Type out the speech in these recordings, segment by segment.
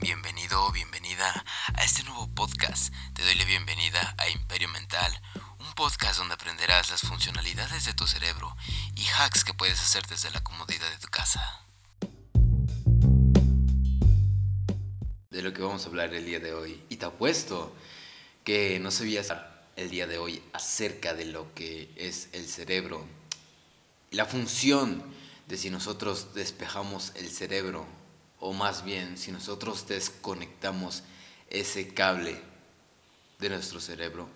Bienvenido o bienvenida a este nuevo podcast. Te doy la bienvenida a Imperio Mental, un podcast donde aprenderás las funcionalidades de tu cerebro y hacks que puedes hacer desde la comodidad de tu casa. De lo que vamos a hablar el día de hoy. Y te apuesto que no sabías el día de hoy acerca de lo que es el cerebro. La función de si nosotros despejamos el cerebro o más bien si nosotros desconectamos ese cable de nuestro cerebro,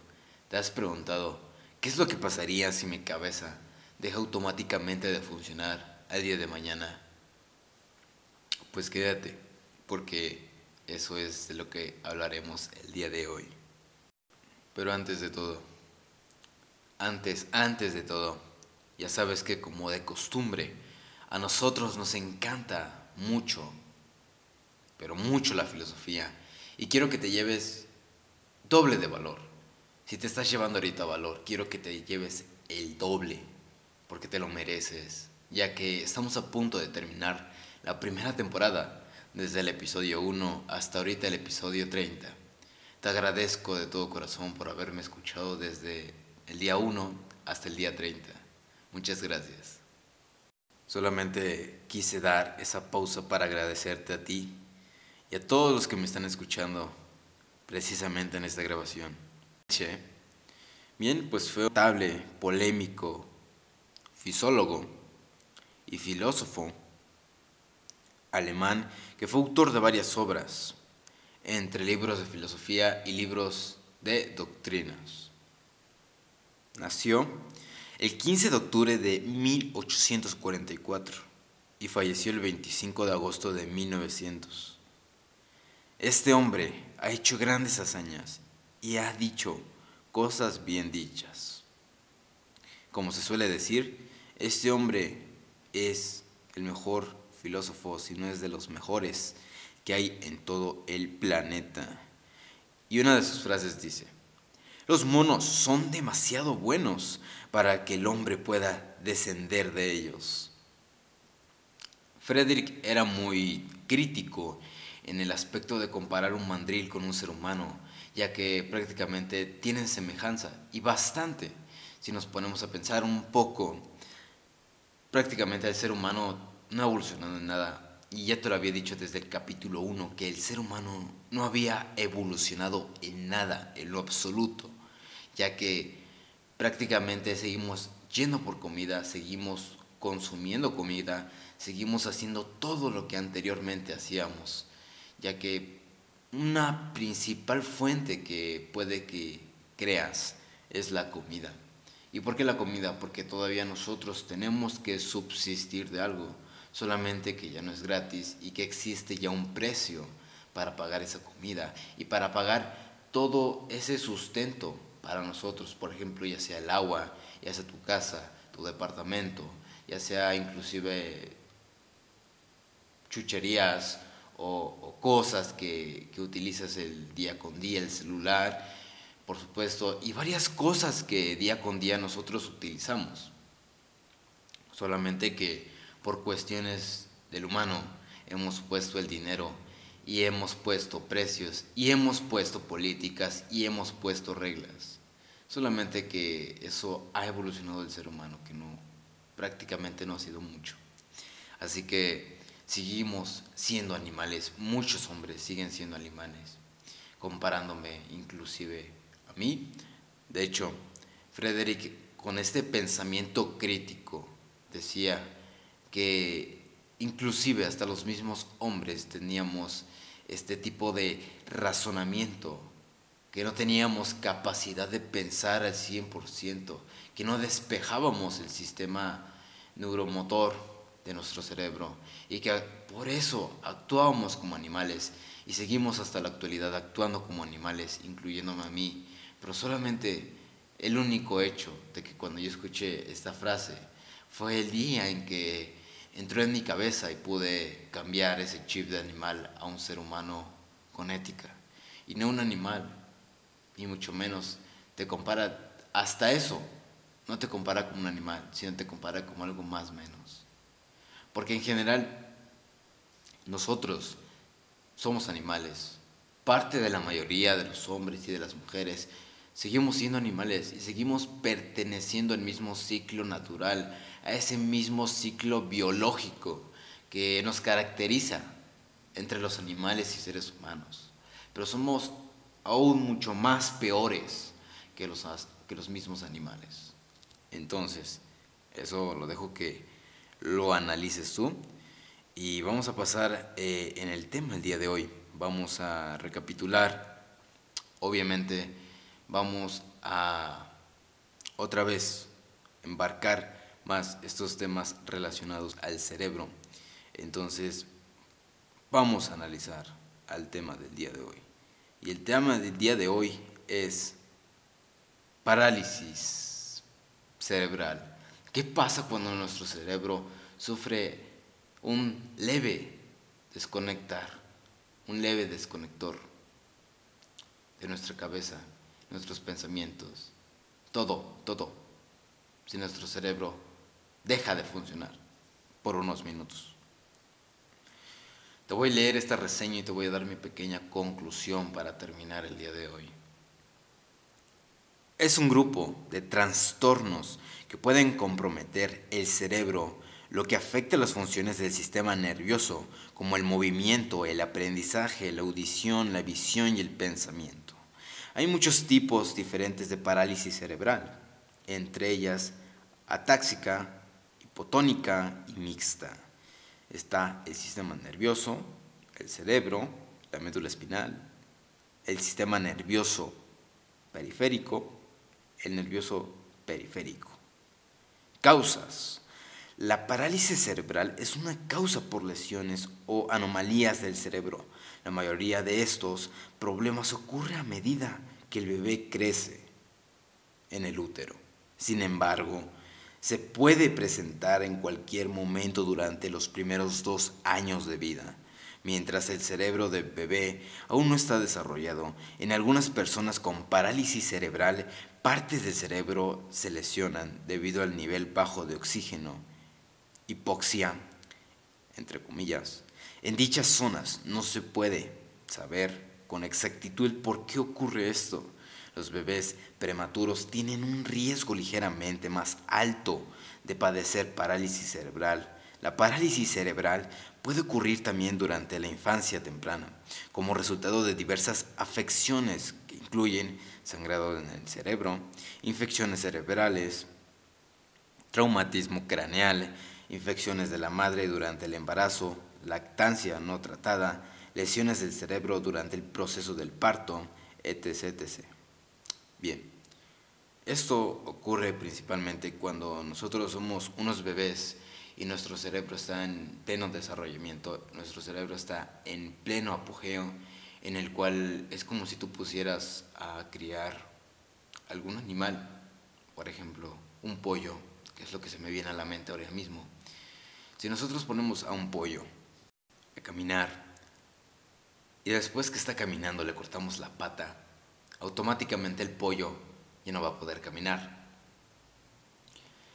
¿te has preguntado qué es lo que pasaría si mi cabeza deja automáticamente de funcionar al día de mañana? Pues quédate, porque eso es de lo que hablaremos el día de hoy. Pero antes de todo, antes, antes de todo, ya sabes que como de costumbre, a nosotros nos encanta mucho pero mucho la filosofía. Y quiero que te lleves doble de valor. Si te estás llevando ahorita valor, quiero que te lleves el doble, porque te lo mereces, ya que estamos a punto de terminar la primera temporada, desde el episodio 1 hasta ahorita el episodio 30. Te agradezco de todo corazón por haberme escuchado desde el día 1 hasta el día 30. Muchas gracias. Solamente quise dar esa pausa para agradecerte a ti y a todos los que me están escuchando precisamente en esta grabación. Bien, pues fue notable, polémico, fisólogo y filósofo alemán que fue autor de varias obras, entre libros de filosofía y libros de doctrinas. Nació el 15 de octubre de 1844 y falleció el 25 de agosto de 1900. Este hombre ha hecho grandes hazañas y ha dicho cosas bien dichas. Como se suele decir, este hombre es el mejor filósofo, si no es de los mejores que hay en todo el planeta. Y una de sus frases dice, los monos son demasiado buenos para que el hombre pueda descender de ellos. Frederick era muy crítico en el aspecto de comparar un mandril con un ser humano, ya que prácticamente tienen semejanza y bastante. Si nos ponemos a pensar un poco, prácticamente el ser humano no ha evolucionado en nada. Y ya te lo había dicho desde el capítulo 1, que el ser humano no había evolucionado en nada, en lo absoluto, ya que prácticamente seguimos yendo por comida, seguimos consumiendo comida, seguimos haciendo todo lo que anteriormente hacíamos ya que una principal fuente que puede que creas es la comida. ¿Y por qué la comida? Porque todavía nosotros tenemos que subsistir de algo, solamente que ya no es gratis y que existe ya un precio para pagar esa comida y para pagar todo ese sustento para nosotros, por ejemplo, ya sea el agua, ya sea tu casa, tu departamento, ya sea inclusive chucherías o, cosas que, que, utilizas el día con día, el celular, por supuesto, y varias cosas que día con día nosotros utilizamos. Solamente que por cuestiones del humano hemos puesto el dinero y hemos puesto precios y hemos puesto políticas y hemos puesto reglas. Solamente que eso ha evolucionado el ser humano, que no prácticamente no ha sido mucho. Así que seguimos siendo animales, muchos hombres siguen siendo animales, comparándome inclusive a mí. De hecho, Frederick con este pensamiento crítico decía que inclusive hasta los mismos hombres teníamos este tipo de razonamiento, que no teníamos capacidad de pensar al 100%, que no despejábamos el sistema neuromotor de nuestro cerebro y que por eso actuábamos como animales y seguimos hasta la actualidad actuando como animales, incluyéndome a mí. Pero solamente el único hecho de que cuando yo escuché esta frase fue el día en que entró en mi cabeza y pude cambiar ese chip de animal a un ser humano con ética. Y no un animal, ni mucho menos te compara, hasta eso, no te compara como un animal, sino te compara como algo más menos. Porque en general nosotros somos animales. Parte de la mayoría de los hombres y de las mujeres seguimos siendo animales y seguimos perteneciendo al mismo ciclo natural, a ese mismo ciclo biológico que nos caracteriza entre los animales y seres humanos. Pero somos aún mucho más peores que los, que los mismos animales. Entonces, eso lo dejo que lo analices tú. Y vamos a pasar eh, en el tema el día de hoy. Vamos a recapitular. Obviamente vamos a otra vez embarcar más estos temas relacionados al cerebro. Entonces vamos a analizar al tema del día de hoy. Y el tema del día de hoy es parálisis cerebral. ¿Qué pasa cuando nuestro cerebro sufre un leve desconectar, un leve desconector de nuestra cabeza, nuestros pensamientos, todo, todo, si nuestro cerebro deja de funcionar por unos minutos. Te voy a leer esta reseña y te voy a dar mi pequeña conclusión para terminar el día de hoy. Es un grupo de trastornos que pueden comprometer el cerebro lo que afecta las funciones del sistema nervioso, como el movimiento, el aprendizaje, la audición, la visión y el pensamiento. Hay muchos tipos diferentes de parálisis cerebral, entre ellas atáxica, hipotónica y mixta. Está el sistema nervioso, el cerebro, la médula espinal, el sistema nervioso periférico, el nervioso periférico. Causas. La parálisis cerebral es una causa por lesiones o anomalías del cerebro. La mayoría de estos problemas ocurre a medida que el bebé crece en el útero. Sin embargo, se puede presentar en cualquier momento durante los primeros dos años de vida. Mientras el cerebro del bebé aún no está desarrollado, en algunas personas con parálisis cerebral, partes del cerebro se lesionan debido al nivel bajo de oxígeno hipoxia, entre comillas. En dichas zonas no se puede saber con exactitud por qué ocurre esto. Los bebés prematuros tienen un riesgo ligeramente más alto de padecer parálisis cerebral. La parálisis cerebral puede ocurrir también durante la infancia temprana, como resultado de diversas afecciones que incluyen sangrado en el cerebro, infecciones cerebrales, traumatismo craneal, infecciones de la madre durante el embarazo, lactancia no tratada, lesiones del cerebro durante el proceso del parto, etc. Bien, esto ocurre principalmente cuando nosotros somos unos bebés y nuestro cerebro está en pleno desarrollamiento, nuestro cerebro está en pleno apogeo, en el cual es como si tú pusieras a criar algún animal, por ejemplo, un pollo, que es lo que se me viene a la mente ahora mismo. Si nosotros ponemos a un pollo a caminar y después que está caminando le cortamos la pata, automáticamente el pollo ya no va a poder caminar.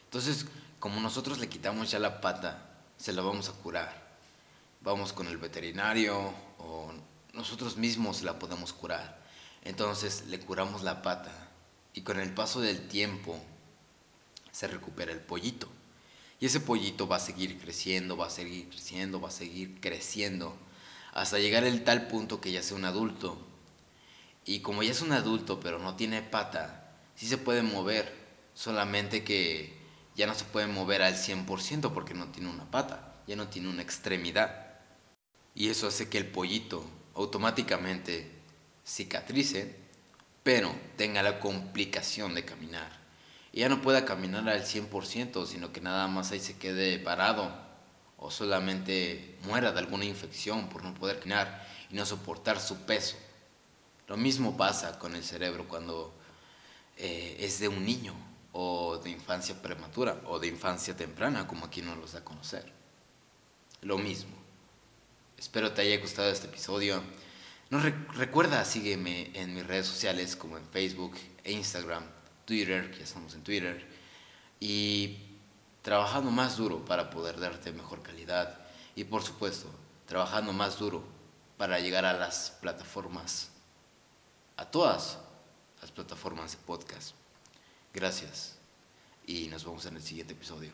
Entonces, como nosotros le quitamos ya la pata, se la vamos a curar. Vamos con el veterinario o nosotros mismos la podemos curar. Entonces le curamos la pata y con el paso del tiempo se recupera el pollito. Y ese pollito va a seguir creciendo, va a seguir creciendo, va a seguir creciendo, hasta llegar al tal punto que ya sea un adulto. Y como ya es un adulto, pero no tiene pata, sí se puede mover, solamente que ya no se puede mover al 100% porque no tiene una pata, ya no tiene una extremidad. Y eso hace que el pollito automáticamente cicatrice, pero tenga la complicación de caminar y ya no pueda caminar al 100%, sino que nada más ahí se quede parado o solamente muera de alguna infección por no poder caminar y no soportar su peso. Lo mismo pasa con el cerebro cuando eh, es de un niño o de infancia prematura o de infancia temprana, como aquí nos los da a conocer. Lo mismo. Espero te haya gustado este episodio. No recuerda, sígueme en mis redes sociales como en Facebook e Instagram Twitter, ya estamos en Twitter, y trabajando más duro para poder darte mejor calidad y por supuesto, trabajando más duro para llegar a las plataformas, a todas las plataformas de podcast. Gracias y nos vemos en el siguiente episodio.